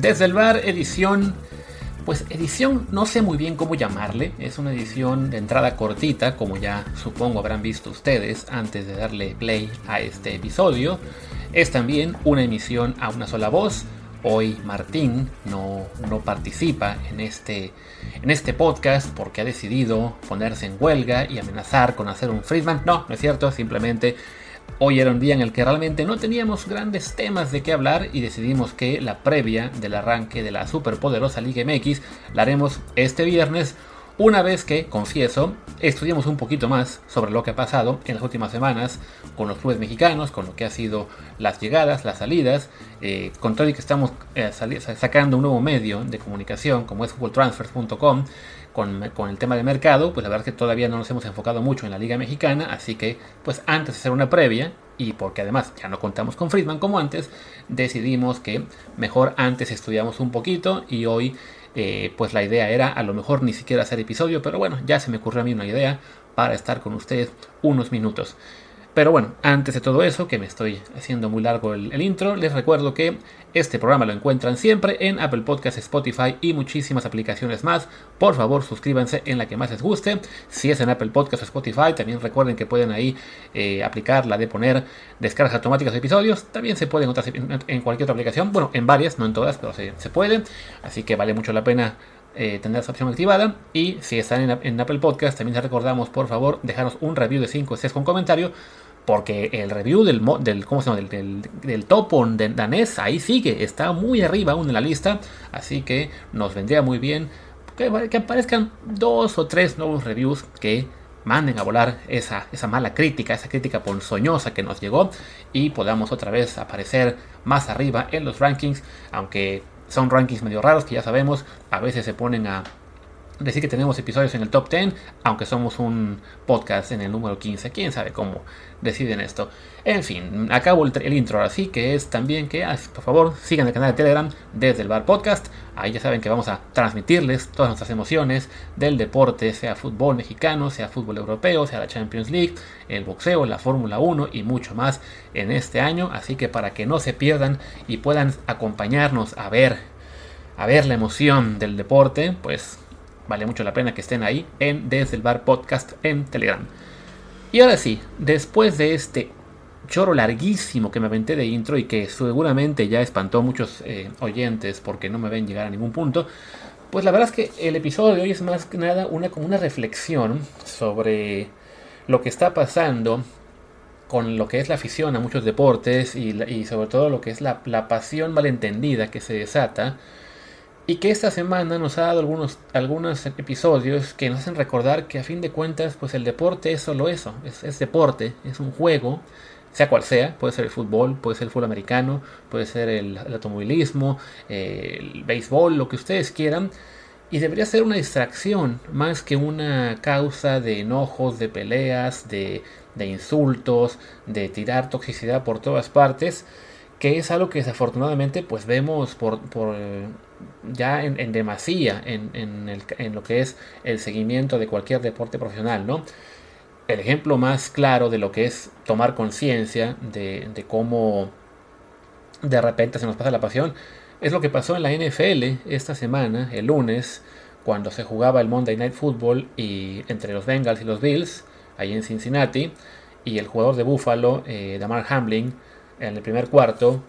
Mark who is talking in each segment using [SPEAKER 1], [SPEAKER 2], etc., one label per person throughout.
[SPEAKER 1] Desde el bar, edición. Pues edición no sé muy bien cómo llamarle. Es una edición de entrada cortita, como ya supongo habrán visto ustedes antes de darle play a este episodio. Es también una emisión a una sola voz. Hoy Martín no, no participa en este, en este podcast porque ha decidido ponerse en huelga y amenazar con hacer un Friedman. No, no es cierto, simplemente Hoy era un día en el que realmente no teníamos grandes temas de qué hablar y decidimos que la previa del arranque de la superpoderosa Liga MX la haremos este viernes, una vez que, confieso, estudiamos un poquito más sobre lo que ha pasado en las últimas semanas con los clubes mexicanos, con lo que ha sido las llegadas, las salidas, eh, con todo y que estamos eh, sacando un nuevo medio de comunicación como es footballtransfers.com con, el tema de mercado, pues la verdad es que todavía no nos hemos enfocado mucho en la Liga Mexicana, así que pues antes de hacer una previa, y porque además ya no contamos con Friedman como antes, decidimos que mejor antes estudiamos un poquito y hoy eh, pues la idea era a lo mejor ni siquiera hacer episodio, pero bueno, ya se me ocurrió a mí una idea para estar con ustedes unos minutos. Pero bueno, antes de todo eso, que me estoy haciendo muy largo el, intro, les recuerdo que este programa lo encuentran siempre en Apple Podcasts, Spotify y muchísimas aplicaciones más. Por favor, suscríbanse en la que más les guste. Si es en Apple Podcasts o Spotify, también recuerden que pueden ahí eh, aplicar la de poner descargas automáticas de episodios. También se puede en, en cualquier otra aplicación. Bueno, en varias, no en todas, pero se, se puede. Así que vale mucho la pena eh, tener esa opción activada. Y si están en, Apple Podcast, también les recordamos, por favor, dejarnos un review de 5 estrellas con comentario. Porque el review del, del, ¿cómo se llama? del, del, topon de danés ahí sigue, está muy arriba aún en la lista. Así que nos vendría muy bien que, que aparezcan dos o tres nuevos reviews que manden a volar esa, esa mala crítica, esa crítica ponzoñosa que nos llegó y podamos otra vez aparecer más arriba en los rankings, aunque son rankings medio raros que ya sabemos, a veces se ponen a decir que tenemos episodios en el top 10, aunque somos un podcast en el número 15. Quién sabe cómo deciden esto. En fin, acabo el, intro así que es también que, por favor, sigan el canal de Telegram desde el Bar Podcast. Ahí ya saben que vamos a transmitirles todas nuestras emociones del deporte, sea fútbol mexicano, sea fútbol europeo, sea la Champions League, el boxeo, la Fórmula 1 y mucho más en este año. Así que para que no se pierdan y puedan acompañarnos a ver, a ver la emoción del deporte, pues Vale mucho la pena que estén ahí en Desde el Bar Podcast en Telegram. Y ahora sí, después de este choro larguísimo que me aventé de intro y que seguramente ya espantó a muchos eh, oyentes porque no me ven llegar a ningún punto, pues la verdad es que el episodio de hoy es más que nada una, como una reflexión sobre lo que está pasando con lo que es la afición a muchos deportes y, sobre todo lo que es la, la pasión malentendida que se desata y que esta semana nos ha dado algunos, algunos episodios que nos hacen recordar que a fin de cuentas pues el deporte es solo eso, es, deporte, es un juego, sea cual sea, puede ser el fútbol, puede ser el fútbol americano, puede ser el, automovilismo, el béisbol, lo que ustedes quieran, y debería ser una distracción más que una causa de enojos, de peleas, de, de insultos, de tirar toxicidad por todas partes, que es algo que desafortunadamente pues vemos por, por ya en, demasía en, en, lo que es el seguimiento de cualquier deporte profesional, ¿no? El ejemplo más claro de lo que es tomar conciencia de, de cómo de repente se nos pasa la pasión es lo que pasó en la NFL esta semana, el lunes, cuando se jugaba el Monday Night Football y entre los Bengals y los Bills, ahí en Cincinnati, y el jugador de Buffalo, eh, Damar Hamlin, en el primer cuarto,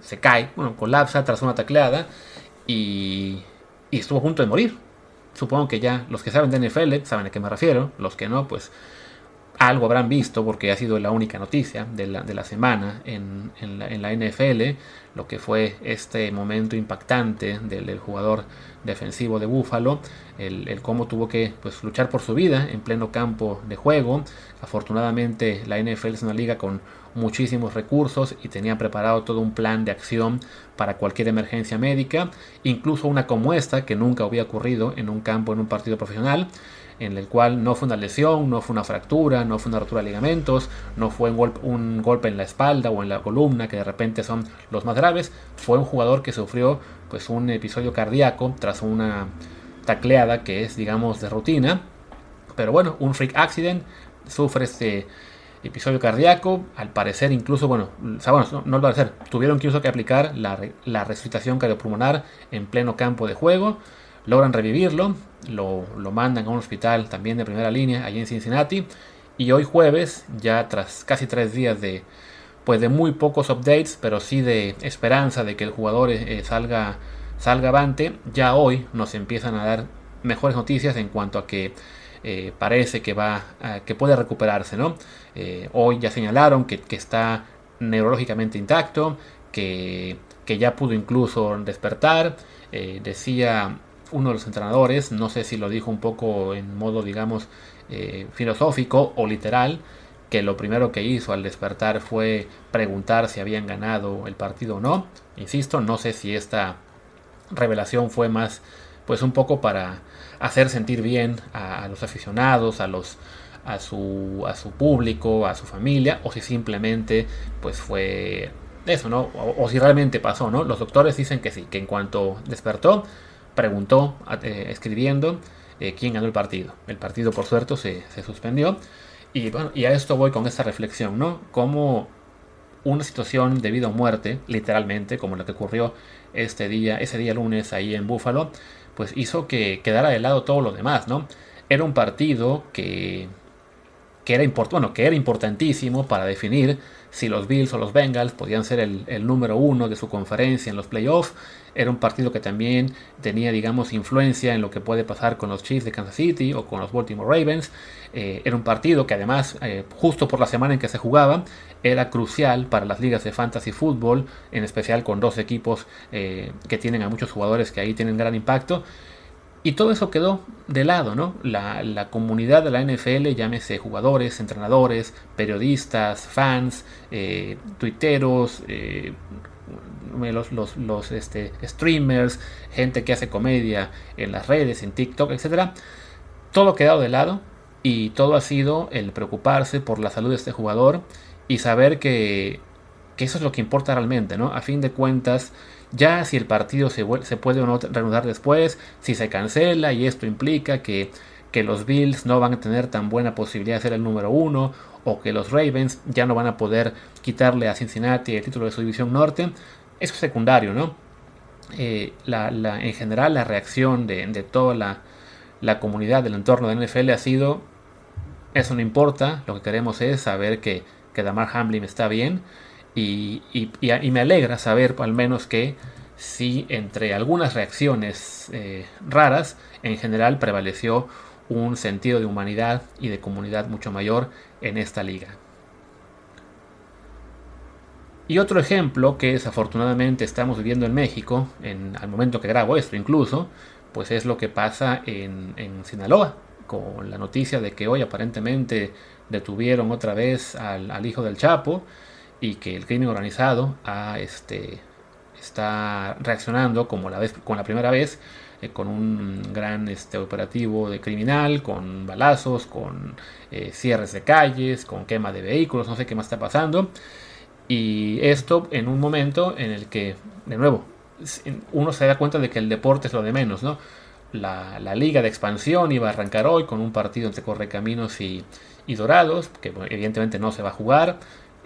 [SPEAKER 1] se cae, bueno, colapsa tras una tacleada y, estuvo a punto de morir. Supongo que ya los que saben de NFL saben a qué me refiero, los que no, pues algo habrán visto porque ha sido la única noticia de la, de la semana en, la, NFL, lo que fue este momento impactante del, jugador defensivo de Buffalo, el, cómo tuvo que pues, luchar por su vida en pleno campo de juego. Afortunadamente la NFL es una liga con muchísimos recursos y tenían preparado todo un plan de acción para cualquier emergencia médica, incluso una como esta que nunca había ocurrido en un campo en un partido profesional en el cual no fue una lesión, no fue una fractura, no fue una rotura de ligamentos, no fue un, golpe, un golpe en la espalda o en la columna, que de repente son los más graves, fue un jugador que sufrió pues un episodio cardíaco tras una tacleada que es digamos de rutina, pero bueno, un freak accident, sufre este episodio cardíaco, al parecer incluso, bueno, bueno no, al parecer, tuvieron incluso que aplicar la, la resucitación cardiopulmonar en pleno campo de juego, logran revivirlo, lo, lo, mandan a un hospital también de primera línea allí en Cincinnati, y hoy jueves, ya tras casi tres días de, pues de muy pocos updates, pero sí de esperanza de que el jugador eh, salga, salga avante, ya hoy nos empiezan a dar mejores noticias en cuanto a que eh, parece que va que puede recuperarse ¿no? Eh, hoy ya señalaron que, está neurológicamente intacto que, que, ya pudo incluso despertar decía uno de los entrenadores no sé si lo dijo un poco en modo digamos filosófico o literal que lo primero que hizo al despertar fue preguntar si habían ganado el partido o no. Insisto, no sé si esta revelación fue más, pues un poco para hacer sentir bien a, los aficionados, a los a su, a su público, a su familia, o si simplemente pues fue eso, ¿no? O, si realmente pasó, ¿no? Los doctores dicen que sí, que en cuanto despertó, preguntó eh, escribiendo eh, quién ganó el partido. El partido, por suerte, se, se suspendió. Y, bueno, y a esto voy con esta reflexión, ¿no? Como una situación de vida o muerte, literalmente, como la que ocurrió este día, ese día lunes ahí en Búfalo, pues hizo que quedara de lado todo lo demás, ¿no? Era un partido que, que, era, bueno, que era importantísimo para definir si los Bills o los Bengals podían ser el, número uno de su conferencia en los playoffs era un partido que también tenía, digamos, influencia en lo que puede pasar con los Chiefs de Kansas City o con los Baltimore Ravens. Eh, era un partido que además, eh, justo por la semana en que se jugaba, era crucial para las ligas de fantasy fútbol, en especial con dos equipos eh, que tienen a muchos jugadores que ahí tienen gran impacto. Y todo eso quedó de lado, ¿no? La, la, comunidad de la NFL, llámese jugadores, entrenadores, periodistas, fans, tuiteros, los, los, los este, streamers, gente que hace comedia en las redes, en TikTok, etc. Todo ha quedado de lado y todo ha sido el preocuparse por la salud de este jugador y saber que, que eso es lo que importa realmente, ¿no? A fin de cuentas, ya si el partido se, puede o no reanudar después, si se cancela y esto implica que, que los Bills no van a tener tan buena posibilidad de ser el número uno o que los Ravens ya no van a poder quitarle a Cincinnati el título de su división norte, eso es secundario, ¿no? Eh, en general la reacción de, toda la, comunidad del entorno de NFL ha sido, eso no importa, lo que queremos es saber que, que Damar Hamlin está bien y, me alegra saber al menos que si entre algunas reacciones eh, raras, en general prevaleció un sentido de humanidad y de comunidad mucho mayor en esta liga. Y otro ejemplo que desafortunadamente estamos viviendo en México, en, al momento que grabo esto incluso, pues es lo que pasa en, Sinaloa, con la noticia de que hoy aparentemente detuvieron otra vez al, hijo del Chapo y que el crimen organizado este, está reaccionando como la, vez, con la primera vez eh, con un gran este, operativo de criminal, con balazos, con eh, cierres de calles, con quema de vehículos, no sé qué más está pasando. Y esto en un momento en el que, de nuevo, uno se da cuenta de que el deporte es lo de menos, ¿no? La, liga de expansión iba a arrancar hoy con un partido entre Correcaminos y, y Dorados, que evidentemente no se va a jugar.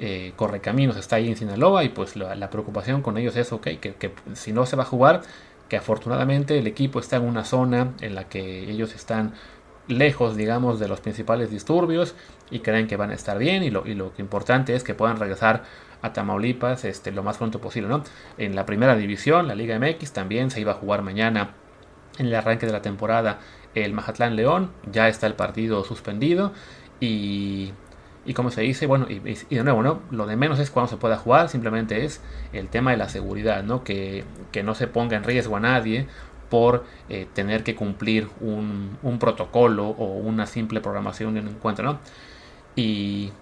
[SPEAKER 1] Eh, Correcaminos está ahí en Sinaloa y pues la, preocupación con ellos es, que, si no se va a jugar, que afortunadamente el equipo está en una zona en la que ellos están lejos, digamos, de los principales disturbios y creen que van a estar bien y lo, y lo importante es que puedan regresar a Tamaulipas este, lo más pronto posible. ¿no? En la primera división, la Liga MX, también se iba a jugar mañana en el arranque de la temporada el Mazatlán León. Ya está el partido suspendido y, y como se dice, bueno, y, de nuevo, ¿no? Lo de menos es cuando se pueda jugar, simplemente es el tema de la seguridad, ¿no? Que, que no se ponga en riesgo a nadie por eh, tener que cumplir un, un, protocolo o una simple programación de un encuentro, ¿no? Y,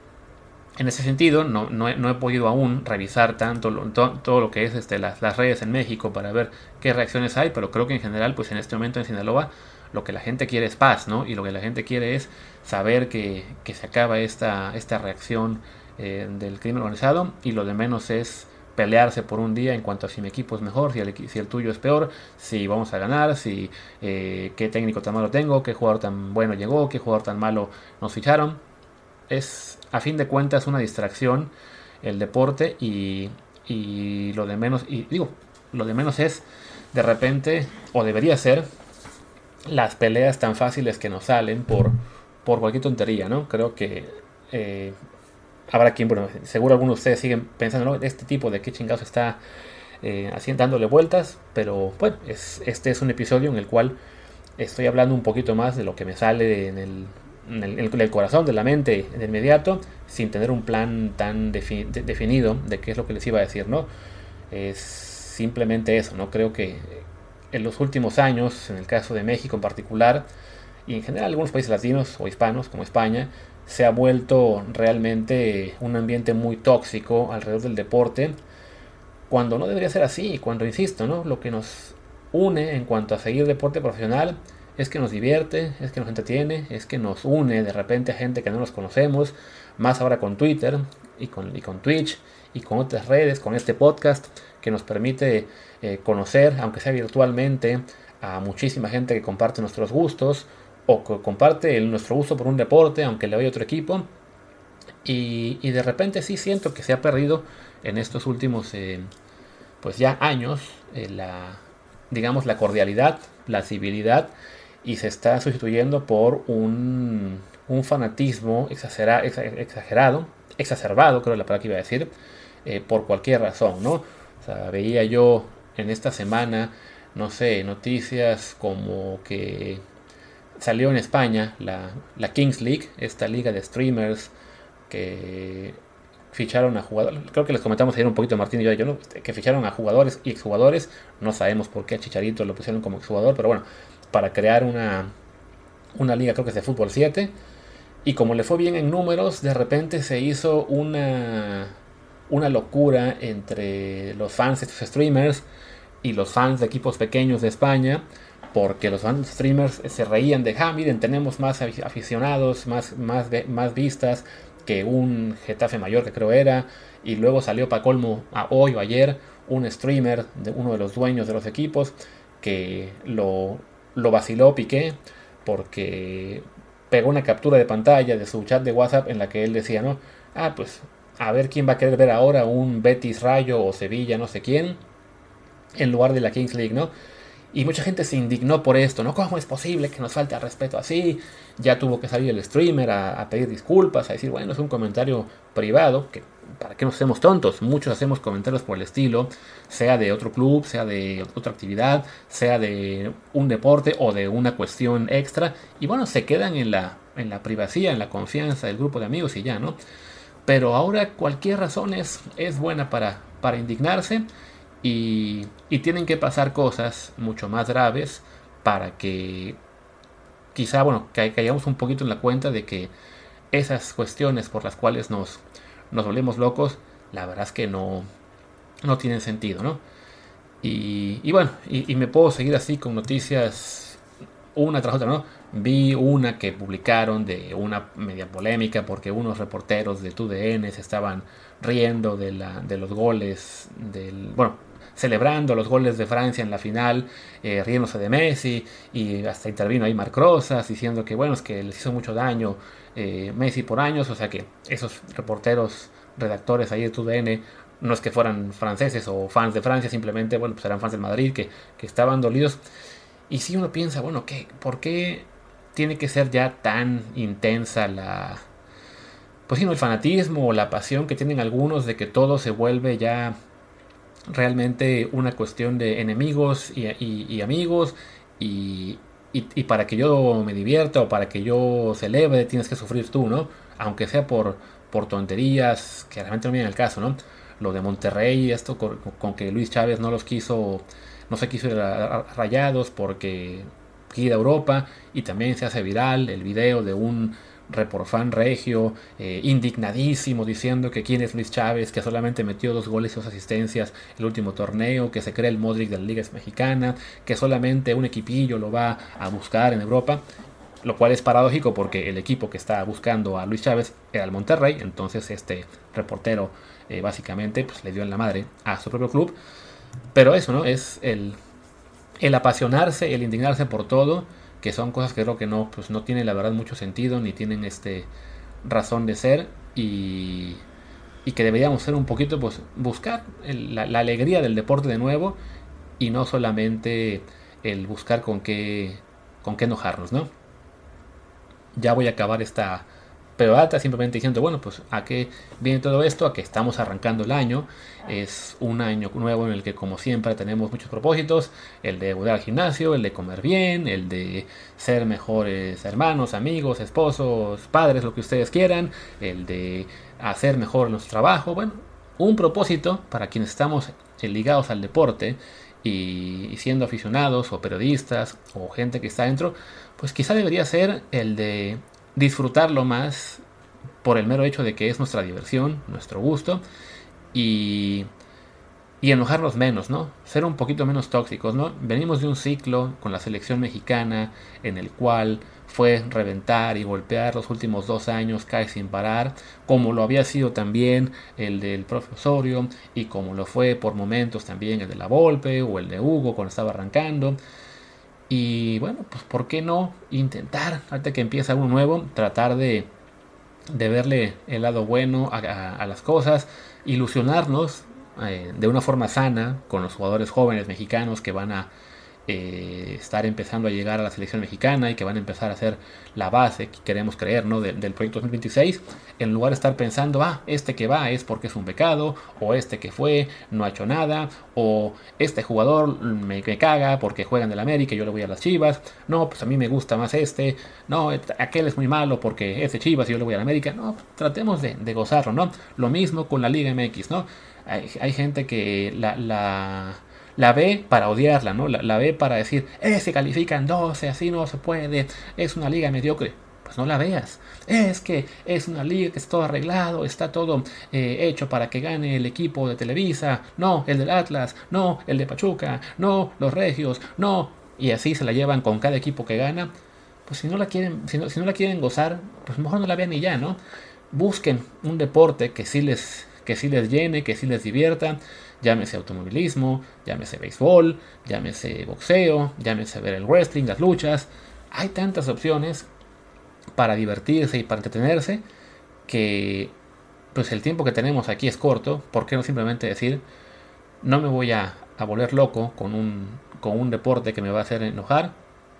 [SPEAKER 1] en ese sentido, no, no, he, podido aún revisar tanto todo lo que es este, las, redes en México para ver qué reacciones hay, pero creo que en general, pues en este momento en Sinaloa, lo que la gente quiere es paz, ¿no? Y lo que la gente quiere es saber que, se acaba esta, esta reacción eh, del crimen organizado y lo de menos es pelearse por un día en cuanto a si mi equipo es mejor, si el, si el tuyo es peor, si vamos a ganar, si eh, qué técnico tan malo tengo, qué jugador tan bueno llegó, qué jugador tan malo nos ficharon es a fin de cuentas una distracción el deporte y, y lo de menos, y digo, lo de menos es de repente, o debería ser, las peleas tan fáciles que nos salen por, por cualquier tontería, ¿no? Creo que eh, habrá quien, bueno, seguro algunos de ustedes siguen pensando, ¿no? Este tipo de qué chingados está eh, dándole vueltas, pero bueno, es, este es un episodio en el cual estoy hablando un poquito más de lo que me sale en el, en el, corazón, de la mente, de inmediato, sin tener un plan tan definido de qué es lo que les iba a decir, ¿no? Es simplemente eso, ¿no? Creo que en los últimos años, en el caso de México en particular, y en general algunos países latinos o hispanos como España, se ha vuelto realmente un ambiente muy tóxico alrededor del deporte, cuando no debería ser así, cuando, insisto, ¿no? lo que nos une en cuanto a seguir deporte profesional es que nos divierte, es que nos entretiene, es que nos une de repente a gente que no nos conocemos, más ahora con Twitter y con, y con Twitch y con otras redes, con este podcast que nos permite eh, conocer, aunque sea virtualmente, a muchísima gente que comparte nuestros gustos o que comparte nuestro gusto por un deporte, aunque le vaya otro equipo. Y, de repente sí siento que se ha perdido en estos últimos, eh, pues ya años, eh, la, digamos, la cordialidad, la civilidad, y se está sustituyendo por un, fanatismo exagerado, exacerbado, creo la palabra que iba a decir, por cualquier razón, ¿no? veía yo en esta semana, no sé, noticias como que salió en España la, la Kings League, esta liga de streamers que ficharon a jugadores, creo que les comentamos ayer un poquito Martín y yo, yo que ficharon a jugadores y exjugadores, no sabemos por qué a Chicharito lo pusieron como exjugador, pero bueno, para crear una, una liga creo que es de fútbol 7, y como le fue bien en números, de repente se hizo una una locura entre los fans de estos streamers y los fans de equipos pequeños de España, porque los fans streamers se reían de, ah, miren, tenemos más aficionados, más, más, más vistas que un Getafe mayor que creo era, y luego salió para colmo a hoy o ayer un streamer de uno de los dueños de los equipos que lo, lo vaciló Piqué porque pegó una captura de pantalla de su chat de WhatsApp en la que él decía, ¿no? Ah, pues a ver quién va a querer ver ahora un Betis Rayo o Sevilla, no sé quién, en lugar de la Kings League, ¿no? Y mucha gente se indignó por esto, ¿no? ¿Cómo es posible que nos falte al respeto así? Ya tuvo que salir el streamer a, pedir disculpas, a decir, bueno, es un comentario privado, que para qué nos hacemos tontos, muchos hacemos comentarios por el estilo, sea de otro club, sea de otra actividad, sea de un deporte o de una cuestión extra, y bueno, se quedan en la, en la privacidad, en la confianza del grupo de amigos y ya, ¿no? Pero ahora cualquier razón es, buena para, para indignarse y, tienen que pasar cosas mucho más graves para que quizá, bueno, que caigamos un poquito en la cuenta de que esas cuestiones por las cuales nos, nos volvemos locos, la verdad es que no, no tienen sentido, ¿no? Y, bueno, y, y, me puedo seguir así con noticias una tras otra, ¿no? Vi una que publicaron de una media polémica porque unos reporteros de TUDN se estaban riendo de, la, de los goles del... Bueno, celebrando los goles de Francia en la final, eh, riéndose de Messi, y hasta intervino ahí Marc Rosas diciendo que bueno, es que les hizo mucho daño eh, Messi por años, o sea que esos reporteros, redactores ahí de TUDN, no es que fueran franceses o fans de Francia, simplemente, bueno, pues eran fans del Madrid que, que estaban dolidos. Y si uno piensa, bueno, ¿qué? ¿por qué tiene que ser ya tan intensa la, pues sí, el fanatismo o la pasión que tienen algunos de que todo se vuelve ya realmente una cuestión de enemigos y, amigos y, y, para que yo me divierta o para que yo celebre tienes que sufrir tú, ¿no? Aunque sea por, por tonterías que realmente no vienen al caso, ¿no? Lo de Monterrey, esto con, que Luis Chávez no los quiso, no se quiso ir a rayados porque de Europa y también se hace viral el video de un reporfan regio eh, indignadísimo diciendo que quién es Luis Chávez, que solamente metió dos goles y dos asistencias el último torneo, que se cree el Modric de la Liga Mexicana, que solamente un equipillo lo va a buscar en Europa, lo cual es paradójico porque el equipo que está buscando a Luis Chávez era el Monterrey, entonces este reportero eh, básicamente pues, le dio en la madre a su propio club, pero eso no es el el apasionarse, el indignarse por todo, que son cosas que creo que no, pues no tienen la verdad mucho sentido, ni tienen este razón de ser y, y que deberíamos ser un poquito, pues buscar la, la, alegría del deporte de nuevo y no solamente el buscar con qué, con qué enojarnos, ¿no? Ya voy a acabar esta pero data simplemente diciendo, bueno, pues a qué viene todo esto, a que estamos arrancando el año, es un año nuevo en el que como siempre tenemos muchos propósitos, el de volver al gimnasio, el de comer bien, el de ser mejores hermanos, amigos, esposos, padres, lo que ustedes quieran, el de hacer mejor nuestro trabajo, bueno, un propósito para quienes estamos ligados al deporte y siendo aficionados o periodistas o gente que está dentro, pues quizá debería ser el de disfrutarlo más por el mero hecho de que es nuestra diversión, nuestro gusto y, y enojarnos menos, ¿no? Ser un poquito menos tóxicos, ¿no? Venimos de un ciclo con la selección mexicana en el cual fue reventar y golpear los últimos dos años casi sin parar, como lo había sido también el del profesorio y como lo fue por momentos también el de la Volpe o el de Hugo cuando estaba arrancando. Y bueno, pues ¿por qué no intentar, ahorita que empieza uno nuevo, tratar de, de verle el lado bueno a, las cosas, ilusionarnos eh, de una forma sana con los jugadores jóvenes mexicanos que van a eh, estar empezando a llegar a la selección mexicana y que van a empezar a ser la base que queremos creer ¿no? del proyecto 2026, en lugar de estar pensando, ah, este que va es porque es un pecado, o este que fue no ha hecho nada, o este jugador me, caga porque juegan del América y yo le voy a las Chivas, no, pues a mí me gusta más este, no, aquel es muy malo porque es de Chivas y yo le voy a la América, no, tratemos de, gozarlo, ¿no? Lo mismo con la Liga MX, ¿no? Hay, gente que la ve para odiarla, ¿no? La, ve para decir, eh, se califican 12, así no se puede, es una liga mediocre. Pues no la veas. Es que es una liga que está todo arreglado, está todo eh, hecho para que gane el equipo de Televisa, no, el del Atlas, no, el de Pachuca, no, los Regios, no. Y así se la llevan con cada equipo que gana. Pues si no la quieren, si no, si no la quieren gozar, pues mejor no la vean y ya, ¿no? Busquen un deporte que sí les, que sí les llene, que sí les divierta llámese automovilismo, llámese béisbol, llámese boxeo, llámese ver el wrestling, las luchas. Hay tantas opciones para divertirse y para entretenerse que pues el tiempo que tenemos aquí es corto. ¿Por qué no simplemente decir no me voy a, volver loco con un, con un deporte que me va a hacer enojar?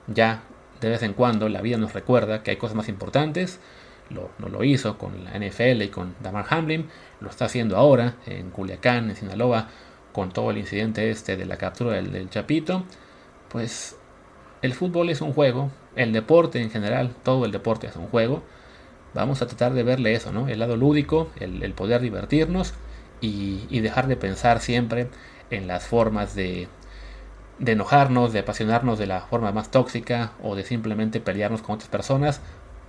[SPEAKER 1] Ya de vez en cuando la vida nos recuerda que hay cosas más importantes. Lo, no lo hizo con la NFL y con Damar Hamlin, lo está haciendo ahora en Culiacán, en Sinaloa, con todo el incidente este de la captura del, Chapito, pues el fútbol es un juego, el deporte en general, todo el deporte es un juego. Vamos a tratar de verle eso, ¿no? El lado lúdico, el, poder divertirnos y, dejar de pensar siempre en las formas de, de enojarnos, de apasionarnos de la forma más tóxica o de simplemente pelearnos con otras personas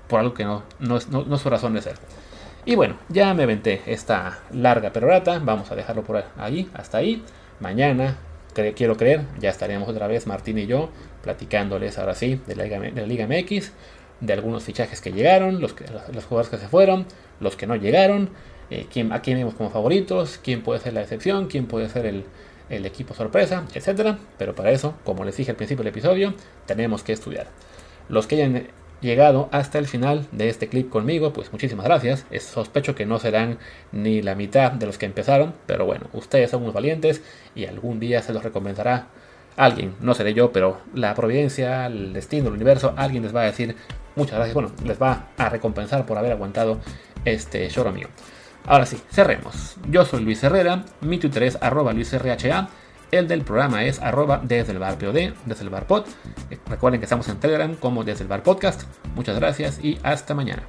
[SPEAKER 1] por algo que no, no, es, no es su razón de ser. Y bueno, ya me venté esta larga perorata. Vamos a dejarlo por ahí, hasta ahí. Mañana, quiero creer, ya estaremos otra vez Martín y yo platicándoles ahora sí de la Liga, MX, de algunos fichajes que llegaron, los, que, los jugadores que se fueron, los que no llegaron, eh, quién, a quién vemos como favoritos, quién puede ser la excepción, quién puede ser el, el equipo sorpresa, etcétera. Pero para eso, como les dije al principio del episodio, tenemos que estudiar. Los que hayan llegado hasta el final de este clip conmigo, pues muchísimas gracias. Es, sospecho que no serán ni la mitad de los que empezaron, pero bueno, ustedes son unos valientes y algún día se los recompensará alguien, no seré yo, pero la providencia, el destino, el universo, alguien les va a decir muchas gracias, bueno, les va a recompensar por haber aguantado este show mío. Ahora sí, cerremos. Yo soy Luis Herrera, mi Twitter es arroba luisrha. El del programa es arroba desde el bar POD, desde el bar pod. Recuerden que estamos en Telegram como desde el bar podcast. Muchas gracias y hasta mañana.